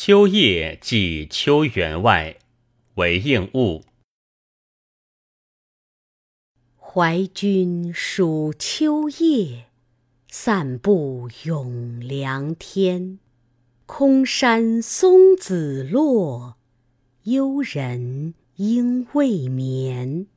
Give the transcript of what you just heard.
秋夜寄秋员外，韦应物。怀君属秋夜，散步咏凉天。空山松子落，幽人应未眠。